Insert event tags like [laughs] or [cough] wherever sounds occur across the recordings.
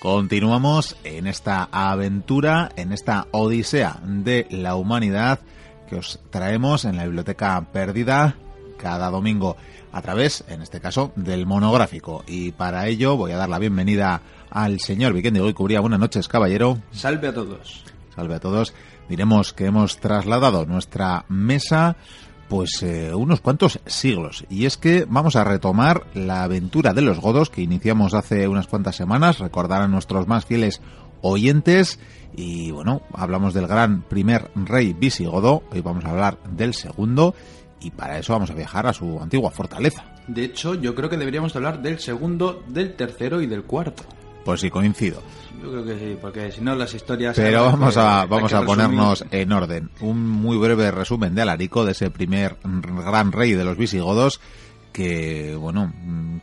Continuamos en esta aventura, en esta odisea de la humanidad que os traemos en la Biblioteca Perdida cada domingo a través, en este caso, del monográfico. Y para ello voy a dar la bienvenida al señor Vikendi Hoy Cubría. Buenas noches, caballero. Salve a todos. Salve a todos. Diremos que hemos trasladado nuestra mesa pues eh, unos cuantos siglos. Y es que vamos a retomar la aventura de los godos que iniciamos hace unas cuantas semanas, recordar a nuestros más fieles oyentes. Y bueno, hablamos del gran primer rey visigodo, hoy vamos a hablar del segundo, y para eso vamos a viajar a su antigua fortaleza. De hecho, yo creo que deberíamos hablar del segundo, del tercero y del cuarto. Pues sí, coincido. Yo creo que sí, porque si no las historias... Pero vamos a, vamos a ponernos en orden. Un muy breve resumen de Alarico, de ese primer gran rey de los visigodos, que, bueno,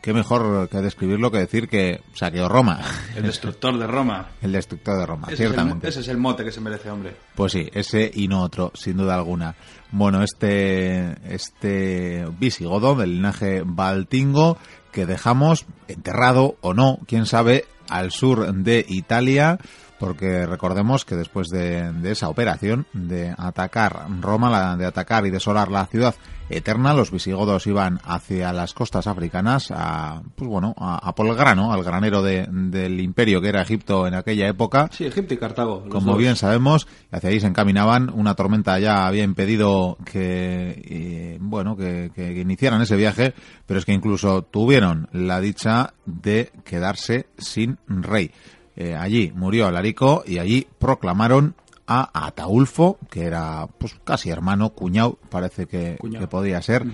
qué mejor que describirlo que decir que saqueó Roma. El destructor de Roma. [laughs] el destructor de Roma, ese ciertamente. Es el, ese es el mote que se merece, hombre. Pues sí, ese y no otro, sin duda alguna. Bueno, este, este visigodo del linaje baltingo que dejamos enterrado o no, quién sabe, al sur de Italia, porque recordemos que después de, esa operación de atacar Roma, de atacar y desolar la ciudad eterna, los visigodos iban hacia las costas africanas, a, pues bueno, a, por el grano, al granero del imperio que era Egipto en aquella época. Sí, Egipto y Cartago. Como bien sabemos, hacia ahí se encaminaban. Una tormenta ya había impedido que, eh, bueno, que, que iniciaran ese viaje, pero es que incluso tuvieron la dicha de quedarse sin rey. Eh, allí murió Alarico y allí proclamaron a Ataulfo, que era pues casi hermano, cuñado, parece que, podía ser,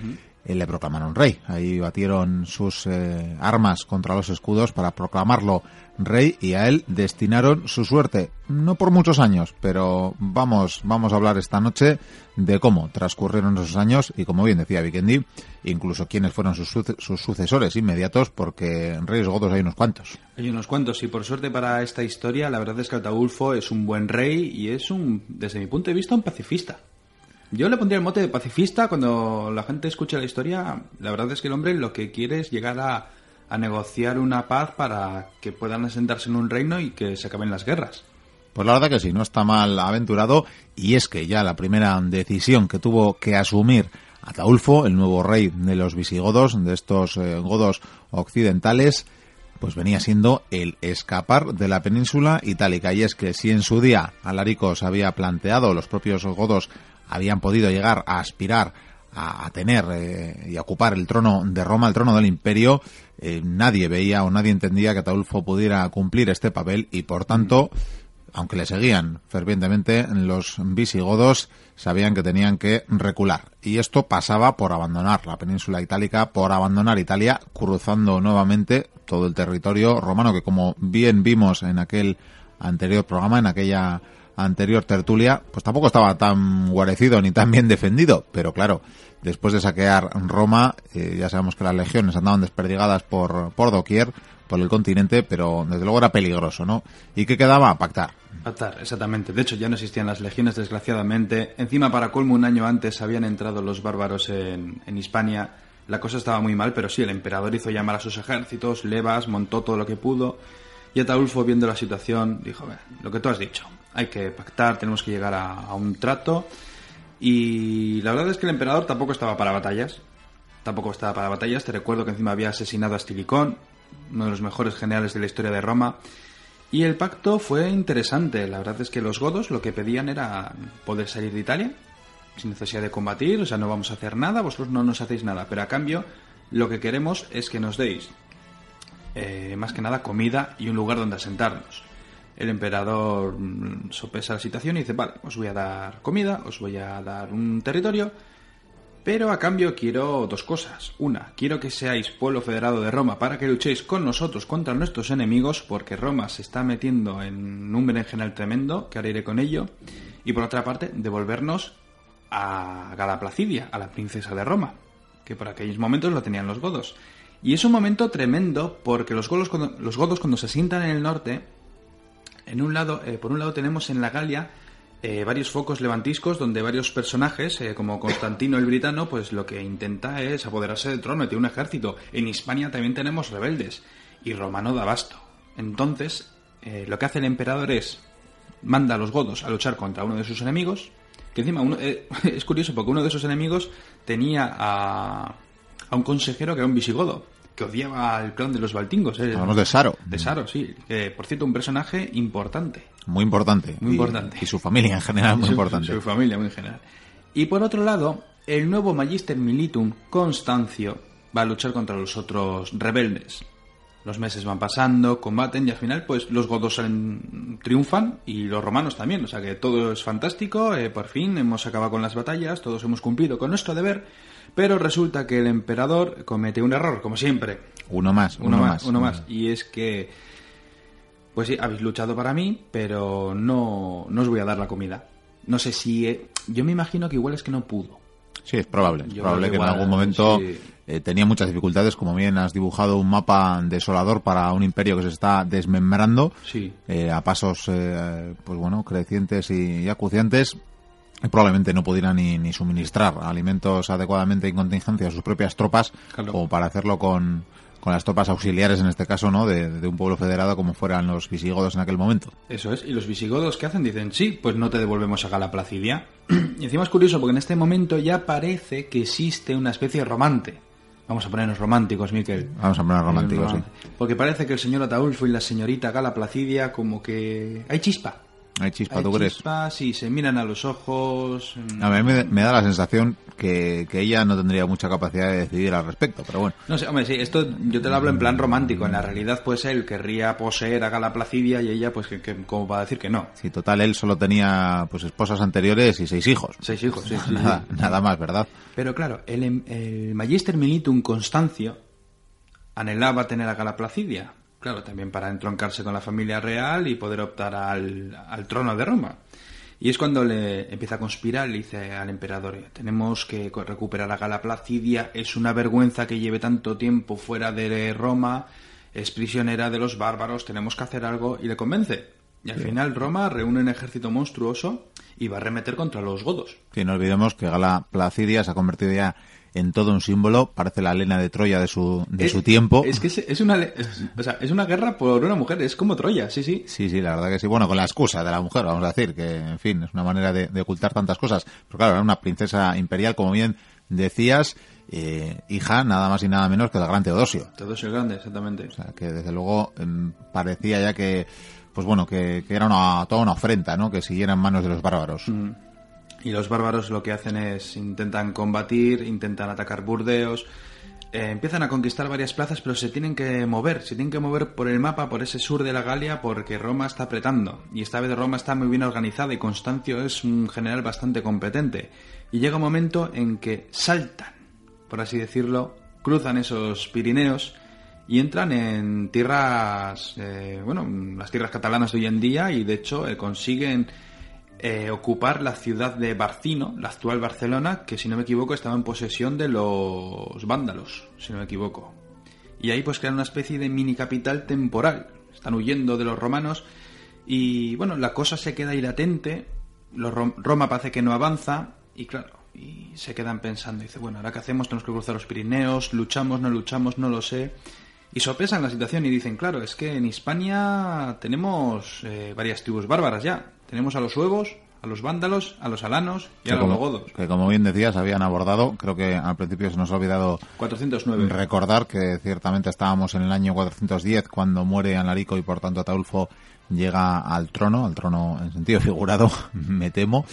eh, le proclamaron rey. Ahí batieron sus eh, armas contra los escudos para proclamarlo rey y a él destinaron su suerte. No por muchos años, pero vamos, vamos a hablar esta noche de cómo transcurrieron esos años y como bien decía Vikendi, incluso quiénes fueron sus, sus sucesores inmediatos, porque en Reyes Godos hay unos cuantos. Hay unos cuantos y por suerte para esta historia, la verdad es que Ataulfo es un buen rey y es un, desde mi punto de vista, un pacifista. Yo le pondría el mote de pacifista cuando la gente escucha la historia. La verdad es que el hombre lo que quiere es llegar a, a negociar una paz para que puedan asentarse en un reino y que se acaben las guerras. Pues la verdad que sí, no está mal aventurado y es que ya la primera decisión que tuvo que asumir Ataulfo, el nuevo rey de los visigodos, de estos eh, godos occidentales, pues venía siendo el escapar de la península itálica. Y es que si en su día Alarico se había planteado, los propios godos habían podido llegar a aspirar a, tener eh, y a ocupar el trono de Roma, el trono del imperio, eh, nadie veía o nadie entendía que Ataulfo pudiera cumplir este papel y por tanto, aunque le seguían fervientemente, los visigodos sabían que tenían que recular. Y esto pasaba por abandonar la península itálica, por abandonar Italia, cruzando nuevamente todo el territorio romano que como bien vimos en aquel anterior programa, en aquella anterior tertulia, pues tampoco estaba tan guarecido ni tan bien defendido, pero claro, después de saquear Roma, eh, ya sabemos que las legiones andaban desperdigadas por, por doquier, por el continente, pero desde luego era peligroso, ¿no? ¿Y qué quedaba? Pactar. Pactar, exactamente. De hecho, ya no existían las legiones, desgraciadamente. Encima, para colmo, un año antes habían entrado los bárbaros en, en Hispania. La cosa estaba muy mal, pero sí, el emperador hizo llamar a sus ejércitos, levas, montó todo lo que pudo. Y Ataulfo, viendo la situación, dijo, lo que tú has dicho, hay que pactar, tenemos que llegar a, un trato. Y la verdad es que el emperador tampoco estaba para batallas. Tampoco estaba para batallas. Te recuerdo que encima había asesinado a Estilicón, uno de los mejores generales de la historia de Roma. Y el pacto fue interesante. La verdad es que los godos lo que pedían era poder salir de Italia sin necesidad de combatir. O sea, no vamos a hacer nada, vosotros no nos hacéis nada. Pero a cambio, lo que queremos es que nos deis eh, más que nada comida y un lugar donde asentarnos el emperador mm, sopesa la situación y dice, vale, os voy a dar comida, os voy a dar un territorio, pero a cambio quiero dos cosas. Una, quiero que seáis pueblo federado de Roma para que luchéis con nosotros contra nuestros enemigos, porque Roma se está metiendo en un berenjenal tremendo, que ahora iré con ello. Y por otra parte, devolvernos a Gala Placidia, a la princesa de Roma, que por aquellos momentos lo tenían los godos. Y es un momento tremendo porque los godos cuando, los godos cuando se sientan en el norte en un lado, eh, por un lado tenemos en la Galia eh, varios focos levantiscos donde varios personajes, eh, como Constantino el Britano, pues lo que intenta es apoderarse del trono, tiene un ejército. En Hispania también tenemos rebeldes y Romano da abasto. Entonces, lo que hace el emperador es manda a los godos a luchar contra uno de sus enemigos, que encima uno, [laughs] es curioso porque uno de sus enemigos tenía a, a un consejero que era un visigodo, que odiaba al clan de los baltingos. eh. Hablamos de Saro. De Saro, sí. Por cierto, un personaje importante. Muy importante. Muy Y- importante. Y, su familia en general muy [laughs] Su- importante. Su familia, muy en general. Y por otro lado, el nuevo Magister Militum, Constancio, va a luchar contra los otros rebeldes. Los meses van pasando, combaten y al final, pues los godos salen- triunfan y los romanos también. O sea que todo es fantástico. eh, por fin hemos acabado con las batallas, todos hemos cumplido con nuestro deber. Pero resulta que el emperador comete un error, como siempre. Uno más, Uno, más, uno más. Y es que, pues sí, habéis luchado para mí, pero no, no os voy a dar la comida. No sé si... eh, yo me imagino que igual es que no pudo. Sí, es probable. Es Yo probable que en algún momento sí. eh, tenía muchas dificultades. Como bien has dibujado un mapa desolador para un imperio que se está desmembrando Sí. eh, a pasos, eh, pues bueno, crecientes y acuciantes. Y probablemente no pudiera ni, ni suministrar alimentos adecuadamente en contingencia a sus propias tropas, Claro. como para hacerlo con, con las tropas auxiliares, en este caso, ¿no? De, de un pueblo federado como fueran los visigodos en aquel momento. Eso es. Y los visigodos, ¿qué hacen? Dicen, sí, pues no te devolvemos a Gala Placidia. [clears throat] y encima es curioso porque en este momento ya parece que existe una especie de romante. Vamos a ponernos románticos, Miquel. Vamos a poner románticos, sí. Porque parece que el señor Ataulfo y la señorita Gala Placidia como que... Hay chispa. Hay chispa, Hay ¿tú crees? chispa, sí, se miran a los ojos. mm, A mí me, me da la sensación que, que ella no tendría mucha capacidad de decidir al respecto, pero bueno. No sé, hombre, sí, esto yo te lo hablo en plan romántico. En la realidad, pues él querría poseer a Gala Placidia y ella, pues, que, que- como va a decir que no. Si total él solo tenía pues esposas anteriores y seis hijos. Seis hijos, sí, sí, [laughs] sí. Nada, nada más, ¿verdad? Pero claro, el, em- el Magister Militum Constancio anhelaba tener a Gala Placidia. Claro, también para entroncarse con la familia real y poder optar al, al trono de Roma. Y es cuando le empieza a conspirar, le dice al emperador, tenemos que recuperar a Gala Placidia, es una vergüenza que lleve tanto tiempo fuera de Roma, es prisionera de los bárbaros, tenemos que hacer algo, y le convence. Y al final Roma reúne un ejército monstruoso y va a arremeter contra los godos. Sí, no olvidemos que Gala Placidia se ha convertido ya en todo un símbolo, parece la Elena de Troya de su, de Es- su tiempo. Es que es, es una, es- o sea, es una guerra por una mujer, es como Troya, sí, sí. Sí, sí, la verdad que sí. Bueno, con la excusa de la mujer, vamos a decir, que, en fin, es una manera de, de ocultar tantas cosas. Pero claro, era una princesa imperial, como bien decías, eh, hija nada más y nada menos que del gran Teodosio. El grande, exactamente. O sea, que desde luego em, parecía ya que, pues bueno, que, que era una, toda una ofrenda, ¿no? Que siguiera en manos de los bárbaros. Y los bárbaros lo que hacen es intentan combatir, intentan atacar Burdeos, eh, empiezan a conquistar varias plazas, pero se tienen que mover, se tienen que mover por el mapa, por ese sur de la Galia, porque Roma está apretando. Y esta vez Roma está muy bien organizada y Constancio es un general bastante competente. Y llega un momento en que saltan, por así decirlo, cruzan esos Pirineos y entran en tierras, eh, bueno, las tierras catalanas de hoy en día y de hecho eh, consiguen eh, ocupar la ciudad de Barcino, la actual Barcelona, que si no me equivoco estaba en posesión de los vándalos, si no me equivoco. Y ahí pues crean una especie de mini capital temporal. Están huyendo de los romanos y bueno, la cosa se queda ahí latente. Los Rom- Roma parece que no avanza y claro, se quedan pensando. Dice, bueno, ahora qué hacemos, tenemos que cruzar los Pirineos, luchamos, no luchamos, no lo sé. Y sopesan la situación y dicen, claro, es que en Hispania tenemos eh, varias tribus bárbaras ya. Tenemos a los suevos, a los vándalos, a los alanos y a Que los como, godos. que como bien decías, habían abordado, creo que al principio se nos ha olvidado 409. recordar que ciertamente estábamos en el año 410 cuando muere Anarico y por tanto Ataulfo llega al trono, al trono en sentido [laughs] figurado, me temo,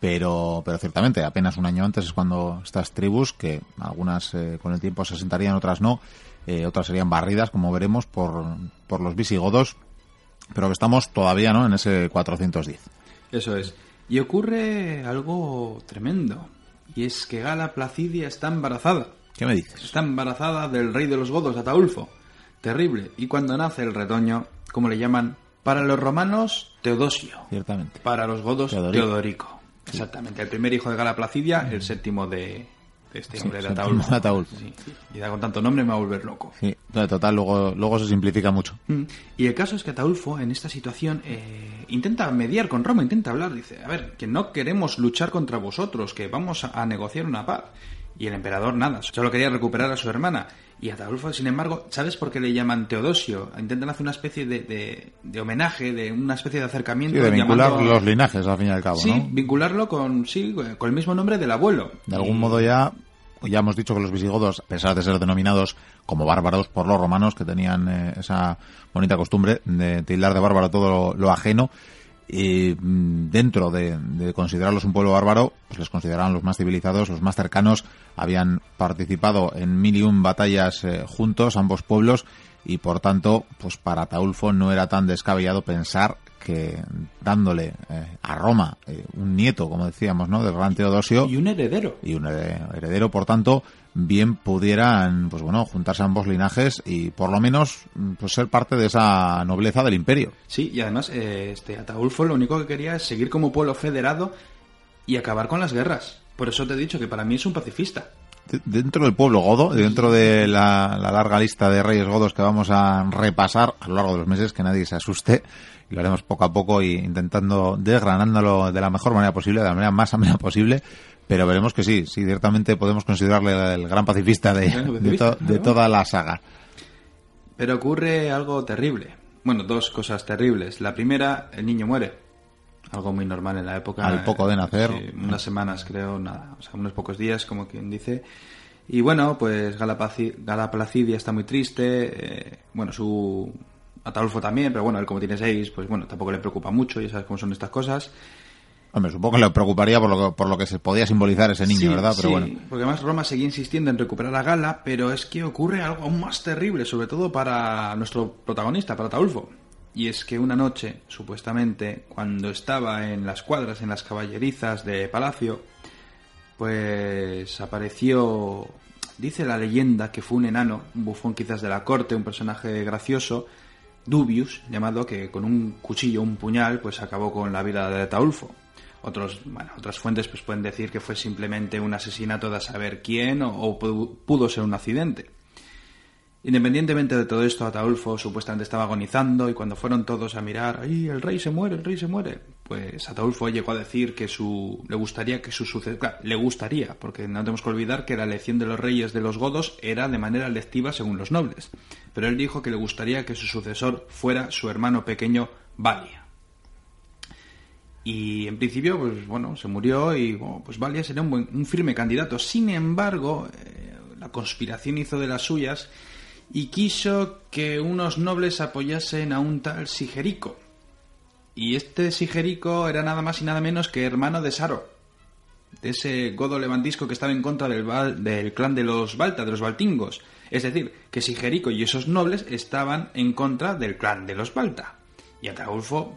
pero, pero ciertamente apenas un año antes es cuando estas tribus, que algunas eh, con el tiempo se asentarían, otras no, eh, otras serían barridas, como veremos, por, por los visigodos, pero que estamos todavía ¿no? en ese 410. Eso es. Y ocurre algo tremendo. Y es que Gala Placidia está embarazada. ¿Qué me dices? Está embarazada del rey de los godos, Ataulfo. Terrible. Y cuando nace el retoño, como le llaman, para los romanos, Teodosio. Ciertamente. Para los godos, Teodorico. Teodorico. Exactamente. El primer hijo de Gala Placidia, el séptimo de, este Sí, hombre de Ataulfo. Ataulfo. Sí. Y da con tanto nombre me va a volver loco. Sí, total, luego, luego se simplifica mucho. Mm. Y el caso es que Ataulfo, en esta situación, eh, intenta mediar con Roma, intenta hablar. Dice, a ver, que no queremos luchar contra vosotros, que vamos a, a negociar una paz. Y el emperador nada, solo quería recuperar a su hermana. Y Ataulfo, sin embargo, ¿sabes por qué le llaman Teodosio? Intentan hacer una especie de, de, homenaje, de una especie de acercamiento. de vincular los linajes, al fin y al cabo, sí, vincularlo con, sí, con el mismo nombre del abuelo. De algún modo ya, ya hemos dicho que los visigodos, a pesar de ser denominados como bárbaros por los romanos, que tenían eh, esa bonita costumbre de tildar de bárbaro todo lo ajeno, y mm, dentro de, considerarlos un pueblo bárbaro, pues les consideraban los más civilizados, los más cercanos, habían participado en mil y un batallas eh, juntos, ambos pueblos, y por tanto, pues para Taulfo no era tan descabellado pensar que dándole eh, a Roma eh, un nieto, como decíamos, ¿no? del gran Teodosio. Y un heredero. Y un heredero, por tanto, bien pudieran, pues bueno, juntarse ambos linajes y por lo menos pues ser parte de esa nobleza del imperio. Sí, y además eh, este Ataulfo lo único que quería es seguir como pueblo federado y acabar con las guerras. Por eso te he dicho que para mí es un pacifista. Dentro del pueblo godo, dentro de la, larga lista de reyes godos que vamos a repasar a lo largo de los meses, que nadie se asuste, y lo haremos poco a poco y intentando desgranándolo de la mejor manera posible, de la manera más amena posible, pero veremos que sí, sí, ciertamente podemos considerarle el gran pacifista de, de, toda la saga. Pero ocurre algo terrible. Bueno, dos cosas terribles. La primera, el niño muere. Algo muy normal en la época. Al poco de nacer. unas semanas, creo, nada. O sea, unos pocos días, como quien dice. Y bueno, pues Gala Placidia está muy triste. Eh, bueno, su Ataulfo también, pero bueno, él como tiene seis, pues bueno, tampoco le preocupa mucho, ya sabes cómo son estas cosas. Hombre, supongo que le preocuparía por lo que, por lo que se podía simbolizar ese niño, ¿verdad? Pero sí, porque además Roma seguía insistiendo en recuperar a Gala, pero es que ocurre algo aún más terrible, sobre todo para nuestro protagonista, para Taulfo. Y es que una noche, supuestamente, cuando estaba en las cuadras, en las caballerizas de Palacio, pues apareció, dice la leyenda que fue un enano, un bufón quizás de la corte, un personaje gracioso, Dubius, llamado que con un cuchillo, un puñal, pues acabó con la vida de Taulfo. Otros, bueno, otras fuentes pues pueden decir que fue simplemente un asesinato de saber quién o, pudo ser un accidente. Independientemente de todo esto, Ataulfo supuestamente estaba agonizando y cuando fueron todos a mirar, ¡ay, el rey se muere, el rey se muere! Pues Ataulfo llegó a decir que su, le gustaría que su sucesor, le gustaría, porque no tenemos que olvidar que la elección de los reyes de los godos era de manera electiva según los nobles, pero él dijo que le gustaría que su sucesor fuera su hermano pequeño Valia. Y en principio, pues bueno, se murió y pues Valia sería un, un firme candidato. Sin embargo, eh, la conspiración hizo de las suyas y quiso que unos nobles apoyasen a un tal Sigerico. Y este Sigerico era nada más y nada menos que hermano de Saro, de ese godo levantisco que estaba en contra del, del clan de los Balta, de los Baltingos. Es decir, que Sigerico y esos nobles estaban en contra del clan de los Balta. Y Ataulfo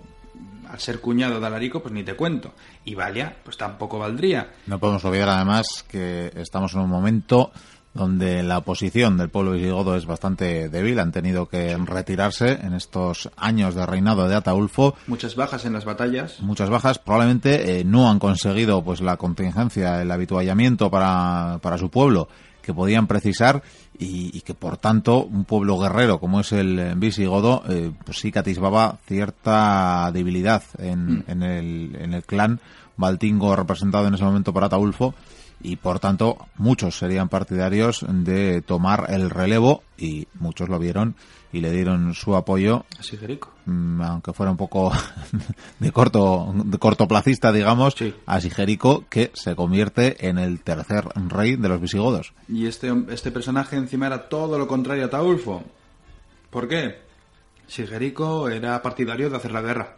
al ser cuñado de Alarico, pues ni te cuento. Y Valia, pues tampoco valdría. No podemos olvidar además que estamos en un momento donde la posición del pueblo visigodo es bastante débil, han tenido que retirarse en estos años de reinado de Ataulfo. Muchas bajas en las batallas. Muchas bajas, probablemente eh, no han conseguido pues la contingencia, el habituallamiento para, para su pueblo que podían precisar y, que por tanto un pueblo guerrero como es el visigodo eh, pues sí que atisbaba cierta debilidad en, mm. en, el, en el clan baltingo representado en ese momento por Ataulfo y por tanto muchos serían partidarios de tomar el relevo y muchos lo vieron y le dieron su apoyo a Sigerico mm, aunque fuera un poco [laughs] de corto de cortoplacista digamos a Sigerico que se convierte en el tercer rey de los visigodos. Y este este personaje encima era todo lo contrario a Taulfo. ¿por qué? Sigerico era partidario de hacer la guerra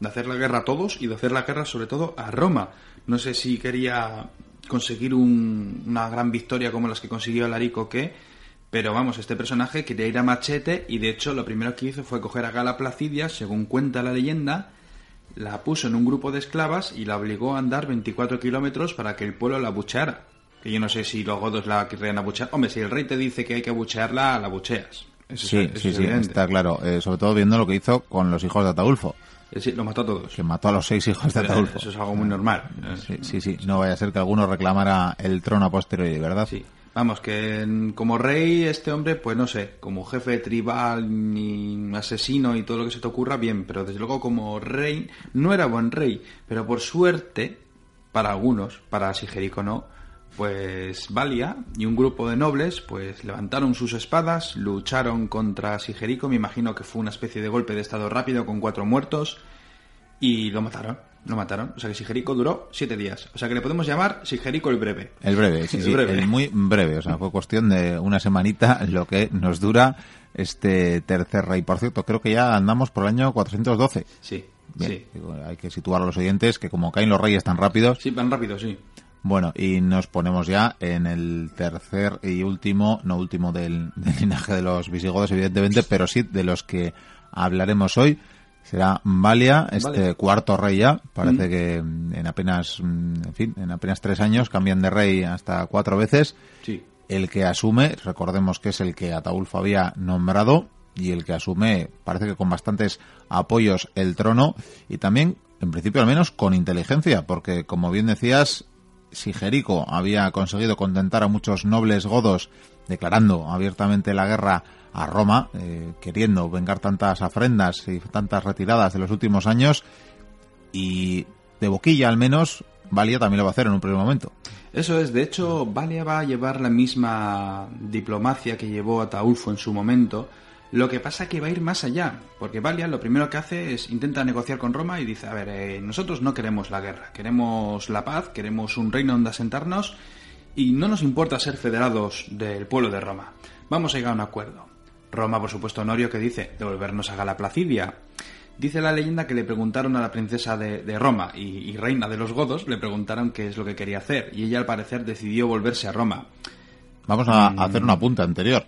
de hacer la guerra a todos y de hacer la guerra sobre todo a Roma. No sé si quería conseguir una gran victoria como las que consiguió Alarico que pero vamos, este personaje quería ir a machete y de hecho lo primero que hizo fue coger a Gala Placidia, según cuenta la leyenda, la puso en un grupo de esclavas y la obligó a andar 24 kilómetros para que el pueblo la abucheara. Que yo no sé si los godos la querrían abuchear. Hombre, si el rey te dice que hay que abuchearla, la abucheas. sí, sí, sí, está claro. Eh, sobre todo viendo lo que hizo con los hijos de Ataulfo. Sí, lo mató a todos. Que mató a los seis hijos de Ataulfo. Eso es algo muy normal. Sí, sí, sí. No vaya a ser que alguno reclamara el trono a posteriori, ¿verdad? Sí. Vamos, que como rey este hombre, pues no sé, como jefe tribal ni asesino y todo lo que se te ocurra, bien, pero desde luego como rey no era buen rey, pero por suerte, para algunos, para Sigerico no, pues Valia y un grupo de nobles pues levantaron sus espadas, lucharon contra Sigerico, me imagino que fue una especie de golpe de estado rápido con cuatro muertos y lo mataron. Lo mataron. O sea que Sigerico duró siete días. O sea que le podemos llamar Sigerico el breve. El breve, sí, El sí, breve. el muy breve. O sea, fue cuestión de una semanita lo que nos dura este tercer rey. Por cierto, creo que ya andamos por el año 412. Sí, Bien, sí. digo, hay que situar a los oyentes que como caen los reyes tan rápidos, Sí, van rápido, sí. Bueno, y nos ponemos ya en el tercer y último, no último del, del linaje de los visigodos, evidentemente, pero sí de los que hablaremos hoy. Será Valia, este cuarto rey ya. Parece que mm, en apenas, en fin, en apenas tres años cambian de rey hasta cuatro veces. Sí. El que asume, recordemos que es el que Ataulfo había nombrado, y el que asume, parece que con bastantes apoyos, el trono, y también, en principio al menos, con inteligencia, porque como bien decías, Sigerico había conseguido contentar a muchos nobles godos, declarando abiertamente la guerra a Roma, eh, queriendo vengar tantas afrendas y tantas retiradas de los últimos años, y de boquilla al menos, Valia también lo va a hacer en un primer momento. Eso es, de hecho, Valia va a llevar la misma diplomacia que llevó Ataulfo en su momento. Lo que pasa que va a ir más allá, porque Valia lo primero que hace es intenta negociar con Roma y dice, a ver, eh, nosotros no queremos la guerra, queremos la paz, queremos un reino donde asentarnos y no nos importa ser federados del pueblo de Roma. Vamos a llegar a un acuerdo. Roma, por supuesto, Honorio, que dice devolvernos a Gala Placidia. Dice la leyenda que le preguntaron a la princesa de, de Roma y, y reina de los godos, le preguntaron qué es lo que quería hacer, y ella al parecer decidió volverse a Roma. Vamos a a hacer una punta anterior.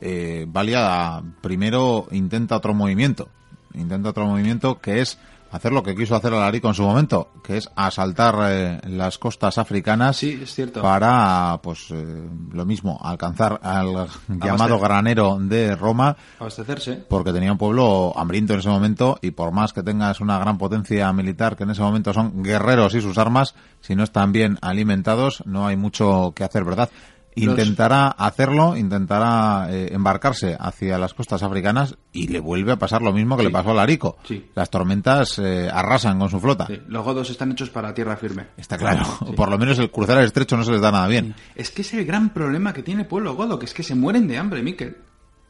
Eh, Valia primero intenta otro movimiento. Intenta otro movimiento que es hacer lo que quiso hacer Alarico en su momento, que es asaltar eh, las costas africanas Sí, es cierto. para, pues, eh, lo mismo, alcanzar al llamado granero de Roma, Abastecerse. porque tenía un pueblo hambriento en ese momento y por más que tengas una gran potencia militar, que en ese momento son guerreros y sus armas, si no están bien alimentados, no hay mucho que hacer, ¿verdad? Intentará hacerlo, intentará eh, embarcarse hacia las costas africanas y le vuelve a pasar lo mismo que le pasó a Larico. Sí. Las tormentas eh, arrasan con su flota. Sí, Los godos están hechos para tierra firme. Está claro. Por lo menos el cruzar el estrecho no se les da nada bien. Es que es el gran problema que tiene el pueblo godo, que es que se mueren de hambre, Miquel.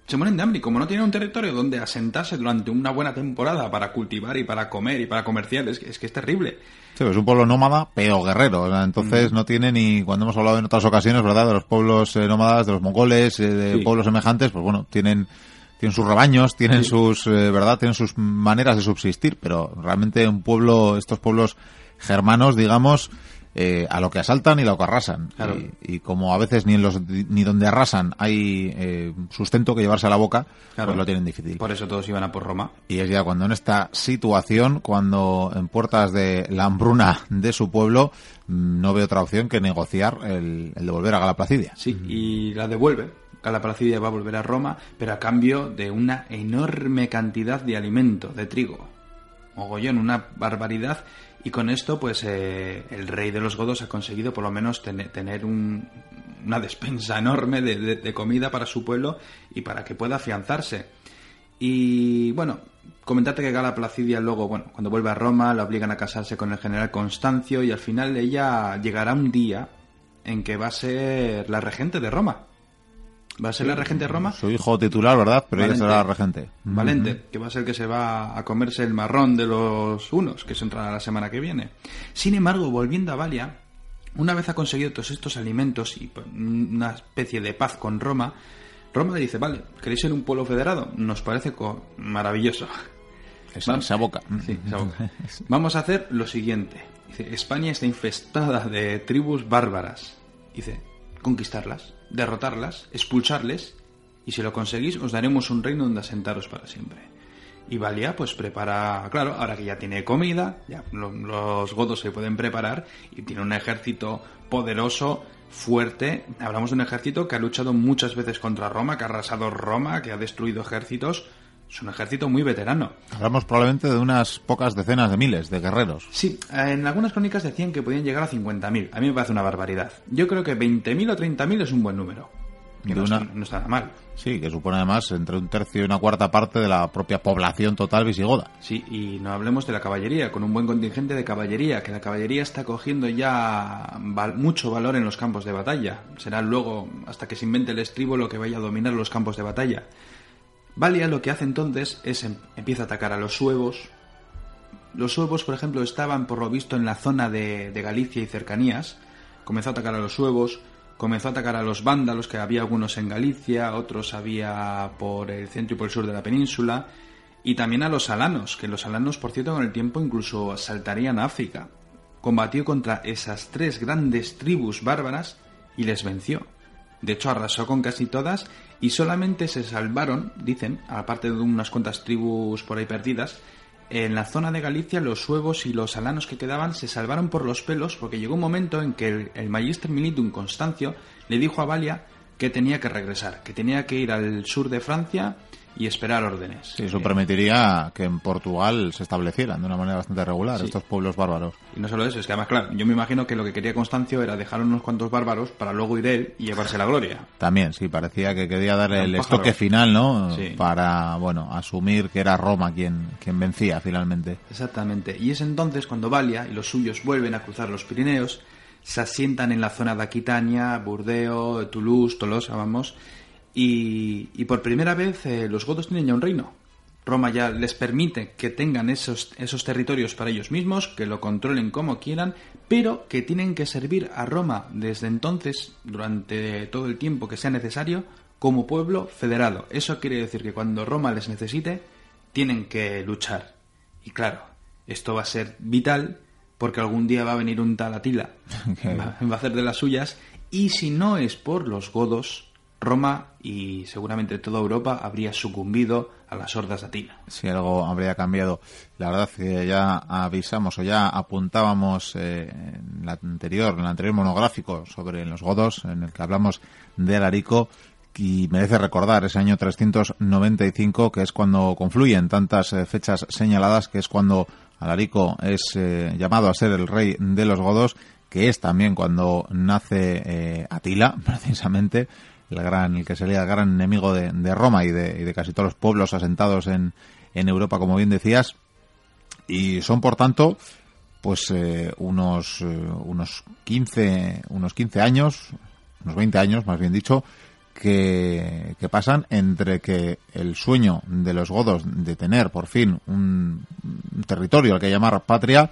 Se mueren de hambre y como no tienen un territorio donde asentarse durante una buena temporada para cultivar y para comer y para comerciar, es que es, que es terrible. Sí, es un pueblo nómada, pero guerrero. O sea, entonces Mm. no tiene ni, cuando hemos hablado en otras ocasiones, ¿verdad? De los pueblos eh, nómadas, de los mongoles, eh, de Sí. pueblos semejantes, pues bueno, tienen, tienen sus rebaños, tienen sus, eh, ¿verdad? Tienen sus maneras de subsistir, pero realmente un pueblo, estos pueblos germanos, digamos, eh, a lo que asaltan y lo que arrasan. Claro. Y, y como a veces ni en los, ni donde arrasan hay eh, sustento que llevarse a la boca, Claro. pues lo tienen difícil. Por eso todos iban a por Roma. Y es ya cuando en esta situación, cuando en puertas de la hambruna de su pueblo, mm, no ve otra opción que negociar el, el devolver a Gala Placidia. Sí, y la devuelve. Gala Placidia va a volver a Roma, pero a cambio de una enorme cantidad de alimento, de trigo. Mogollón, una barbaridad. Y con esto, pues eh, el rey de los godos ha conseguido por lo menos tener, un- una despensa enorme de, comida para su pueblo y para que pueda afianzarse. Y bueno, comentarte que Gala Placidia luego, bueno, cuando vuelve a Roma, la obligan a casarse con el general Constancio y al final ella llegará un día en que va a ser la regente de Roma. Va a ser la regente de Roma. Su hijo titular, ¿verdad? Pero ella Valente. será regente. Valente, que va a ser que se va a comerse el marrón de los unos, que se entrará la semana que viene. Sin embargo, volviendo a Valia, una vez ha conseguido todos estos alimentos y pues, una especie de paz con Roma, Roma le dice, vale, ¿queréis ser un pueblo federado? Nos parece maravilloso. Esa, boca. Sí, esa boca. [laughs] Vamos a hacer lo siguiente. Dice, España está infestada de tribus bárbaras. Dice, conquistarlas, derrotarlas, expulsarles, y si lo conseguís os daremos un reino donde asentaros para siempre. Y Valia pues prepara, claro, ahora que ya tiene comida, ya lo- los godos se pueden preparar y tiene un ejército poderoso, fuerte. Hablamos de un ejército que ha luchado muchas veces contra Roma, que ha arrasado Roma, que ha destruido ejércitos. Es un ejército muy veterano. Hablamos probablemente de unas pocas decenas de miles de guerreros. Sí, en algunas crónicas decían que podían llegar a 50.000. A mí me parece una barbaridad. Yo creo que 20.000 o 30.000 es un buen número. que no, está, no está nada mal. Sí, que supone además entre un tercio y una cuarta parte de la propia población total visigoda. Sí, y no hablemos de la caballería, con un buen contingente de caballería, que la caballería está cogiendo ya val- mucho valor en los campos de batalla. Será luego, hasta que se invente el estribo, lo que vaya a dominar los campos de batalla. Valia lo que hace entonces es em- empieza a atacar a los suevos. Los suevos, por ejemplo, estaban por lo visto en la zona de, Galicia y cercanías. Comenzó a atacar a los suevos, comenzó a atacar a los vándalos, que había algunos en Galicia, otros había por el centro y por el sur de la península, y también a los alanos, que los alanos, por cierto, con el tiempo incluso asaltarían a África. Combatió contra esas tres grandes tribus bárbaras y les venció. De hecho, arrasó con casi todas y solamente se salvaron, dicen, aparte de unas cuantas tribus por ahí perdidas, en la zona de Galicia los suevos y los alanos que quedaban se salvaron por los pelos porque llegó un momento en que el, el Magister Militum Constancio le dijo a Valia que tenía que regresar, que tenía que ir al sur de Francia y esperar órdenes. Sí, eso permitiría que en Portugal se establecieran de una manera bastante regular Sí. estos pueblos bárbaros. Y no solo eso, es que además, claro, yo me imagino que lo que quería Constancio era dejar unos cuantos bárbaros para luego ir él y llevarse la gloria. También, sí, parecía que quería darle el pájaro. estoque final, ¿no? Sí. Para, bueno, asumir que era Roma quien, quien vencía finalmente. Exactamente. Y es entonces cuando Valia y los suyos vuelven a cruzar los Pirineos, se asientan en la zona de Aquitania, Burdeos, Toulouse, Tolosa, vamos, y, y por primera vez eh, los godos tienen ya un reino. Roma ya les permite que tengan esos, esos territorios para ellos mismos, que lo controlen como quieran, pero que tienen que servir a Roma desde entonces, durante todo el tiempo que sea necesario, como pueblo federado. Eso quiere decir que cuando Roma les necesite, tienen que luchar. Y claro, esto va a ser vital porque algún día va a venir un tal Atila, Que- [laughs] va, va a hacer de las suyas, y si no es por los godos, Roma y seguramente toda Europa habría sucumbido a las hordas Atila. si algo habría cambiado. La verdad que ya avisamos o ya apuntábamos eh, en la anterior, en el anterior monográfico sobre los godos, en el que hablamos de Alarico, y merece recordar ese año 395, que es cuando confluyen tantas eh, fechas señaladas, que es cuando Alarico es eh, llamado a ser el rey de los godos, que es también cuando nace Atila, [laughs] precisamente, el gran, el que sería el gran enemigo de, de Roma y de, de casi todos los pueblos asentados en, en Europa, como bien decías, y son por tanto pues eh, unos eh, unos 15 unos 15 años unos 20 años más bien dicho que, que pasan entre que el sueño de los godos de tener por fin un, territorio al que llamar patria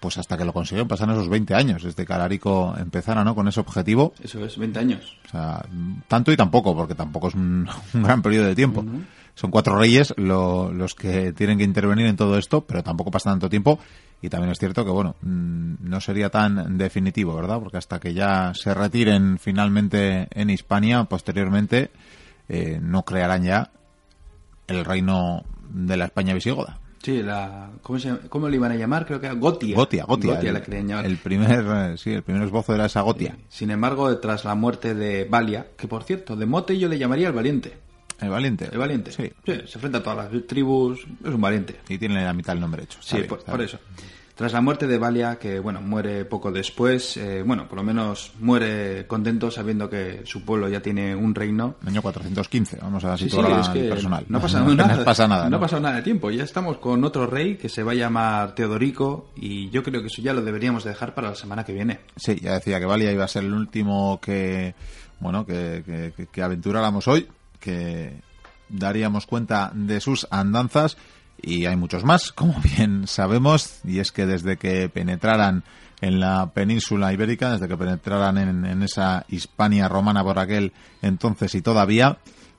pues hasta que lo consiguieron pasan esos 20 años desde que Alarico empezara ¿no? con ese objetivo Eso es, 20 años. o sea, tanto y tampoco, porque tampoco es un, [laughs] un gran periodo de tiempo. Son cuatro reyes lo- los que tienen que intervenir en todo esto, pero tampoco pasa tanto tiempo. Y también es cierto que, bueno, mm, no sería tan definitivo, ¿verdad? Porque hasta que ya se retiren finalmente en Hispania, posteriormente, eh, no crearán ya el reino de la España visigoda. Sí, la, ¿cómo, se llama? ¿cómo le iban a llamar? Creo que era Gotia. Gotia, Gotia. el, la querían llamar. el primer, eh, sí, el primer esbozo era esa Gotia. Sin embargo, tras la muerte de Valia, que por cierto, de mote yo le llamaría el valiente. El valiente. El valiente. Sí. se enfrenta a todas las tribus, es un valiente. Y tiene la mitad del nombre hecho. Está Sí, bien, por, bien. Tras la muerte de Valia, que bueno, muere poco después, eh, bueno, por lo menos muere contento sabiendo que su pueblo ya tiene un reino. Año 415, vamos a Sí, sí, situar es que personal. no [laughs] pasa nada. pasa nada. No ¿no? ha pasado nada de tiempo. Ya estamos con otro rey que se va a llamar Teodorico y yo creo que eso ya lo deberíamos dejar para la semana que viene. Sí, ya decía que Valia iba a ser el último que, bueno, que, que- que aventuráramos hoy, que daríamos cuenta de sus andanzas y hay muchos más, como [laughs] bien sabemos, y es que desde que penetraran en la península ibérica, desde que penetraran en, en esa Hispania romana por aquel entonces y todavía,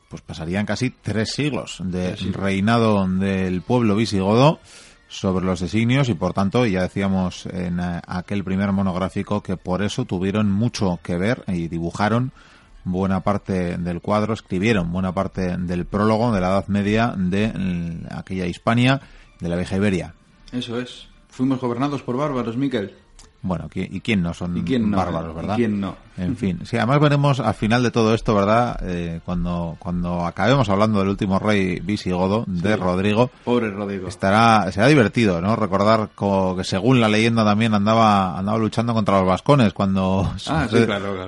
pues pasarían casi tres siglos de reinado del pueblo visigodo sobre los designios y por tanto ya decíamos en eh, aquel primer monográfico que por eso tuvieron mucho que ver y dibujaron buena parte del cuadro, escribieron buena parte del prólogo de la Edad Media de aquella Hispania de la vieja Iberia. Eso es. Fuimos gobernados por bárbaros, Miquel. Bueno, ¿y quién no son quién bárbaros, verdad? quién no? En fin, sí, además veremos al final de todo esto, ¿verdad? Eh, cuando, cuando acabemos hablando del último rey visigodo, de Rodrigo. Pobre Rodrigo. Estará, será divertido, ¿no? Recordar que según la leyenda también andaba, andaba luchando contra los vascones cuando, ah,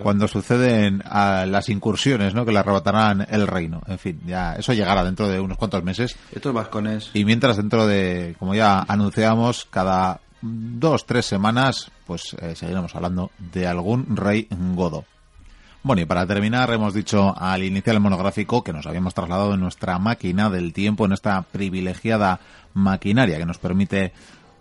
cuando suceden ah, las incursiones, ¿no? Que le arrebatarán el reino. En fin, ya, eso llegará dentro de unos cuantos meses. Estos vascones. Y mientras dentro de, como ya anunciamos, cada dos, tres semanas, pues eh, seguiremos hablando de algún rey godo. Bueno, y para terminar, hemos dicho al iniciar el monográfico que nos habíamos trasladado en nuestra máquina del tiempo, en esta privilegiada maquinaria que nos permite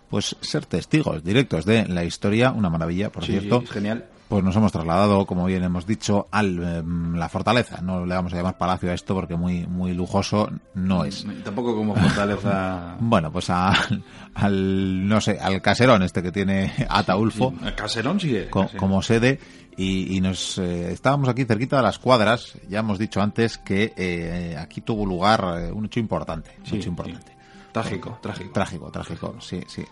pues ser testigos directos de la historia, una maravilla, por cierto. genial pues nos hemos trasladado, como bien hemos dicho, a em, la fortaleza. No le vamos a llamar palacio a esto porque muy muy lujoso no es. Tampoco como fortaleza. [laughs] bueno, pues al no sé, al caserón este que tiene Ataulfo. el caserón sí, como sede y, nos eh, estábamos aquí cerquita de las cuadras. Ya hemos dicho antes que eh, aquí tuvo lugar eh, un hecho importante, un hecho importante. Trágico, trágico. Trágico, trágico, sí, sí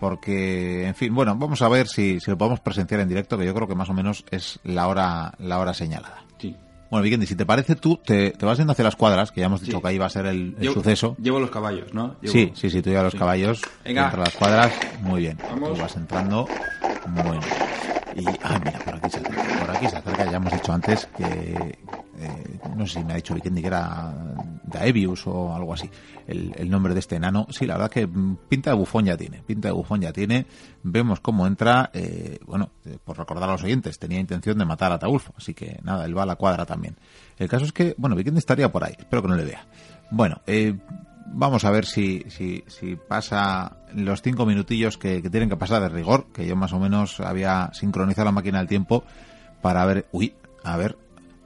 porque, en fin, bueno, vamos a ver si, si lo podemos presenciar en directo, que yo creo que más o menos es la hora, la hora señalada. Sí. Bueno, Vikendi, si te parece, tú te, vas yendo hacia las cuadras, que ya hemos dicho que ahí va a ser el, suceso. Llevo los caballos, ¿no? Sí, sí, sí, tú llevas los caballos. Venga. Entre las cuadras, muy bien. Tú vas entrando, bueno. Y, ah, mira, por aquí se acerca, por aquí se acerca, ya hemos dicho antes que, eh, no sé si me ha dicho Vikendi que era Daevius o algo así, el, nombre de este enano. Sí, la verdad que pinta de bufón ya tiene, pinta de bufón ya tiene. Vemos cómo entra, eh, bueno, eh, por recordar a los oyentes, tenía intención de matar a Taulfo, así que nada, él va a la cuadra también. El caso es que, bueno, Vikendi estaría por ahí, espero que no le vea. Bueno, vamos a ver si, si pasa los cinco minutillos que, tienen que pasar de rigor, que yo más o menos había sincronizado la máquina del tiempo para ver, uy, a ver,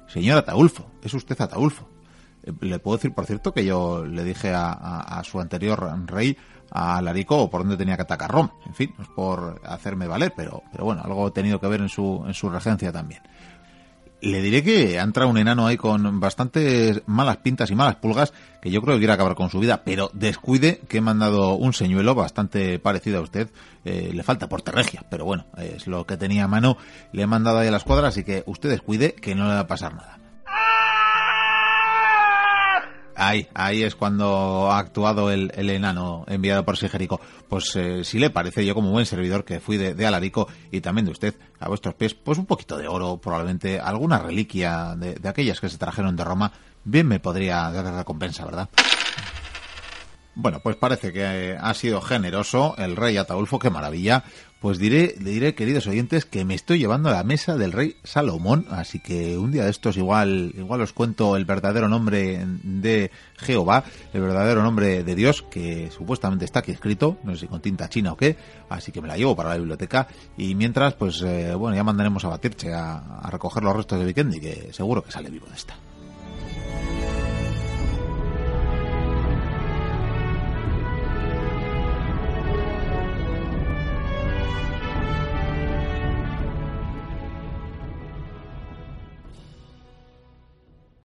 señor Ataulfo, es usted Ataulfo. Eh, le puedo decir, por cierto, que yo le dije a, su anterior rey, a Larico, por dónde tenía que atacar Roma. En fin, es por hacerme valer, pero, pero bueno, algo he tenido que ver en su, en su regencia también. Le diré que ha entrado un enano ahí con bastantes malas pintas y malas pulgas, que yo creo que quiere acabar con su vida, pero descuide que he mandado un señuelo bastante parecido a usted. Eh, le falta porte regia, pero bueno, es lo que tenía a mano. Le he mandado ahí a las cuadras, así que usted descuide que no le va a pasar nada. Ahí, ahí es cuando ha actuado el, enano enviado por Sigerico. Pues eh, si le parece, yo como buen servidor que fui de, Alarico y también de usted, a vuestros pies, pues un poquito de oro, probablemente alguna reliquia de, de aquellas que se trajeron de Roma, bien me podría dar recompensa, ¿verdad? Bueno, pues parece que ha sido generoso el rey Ataulfo, qué maravilla. Pues diré, le diré, queridos oyentes, que me estoy llevando a la mesa del rey Salomón, así que un día de estos igual, igual os cuento el verdadero nombre de Jehová, el verdadero nombre de Dios, que supuestamente está aquí escrito, no sé si con tinta china o qué, así que me la llevo para la biblioteca, y mientras, pues, eh, bueno, ya mandaremos a Batirche a, a recoger los restos de Vikendi, que seguro que sale vivo de esta.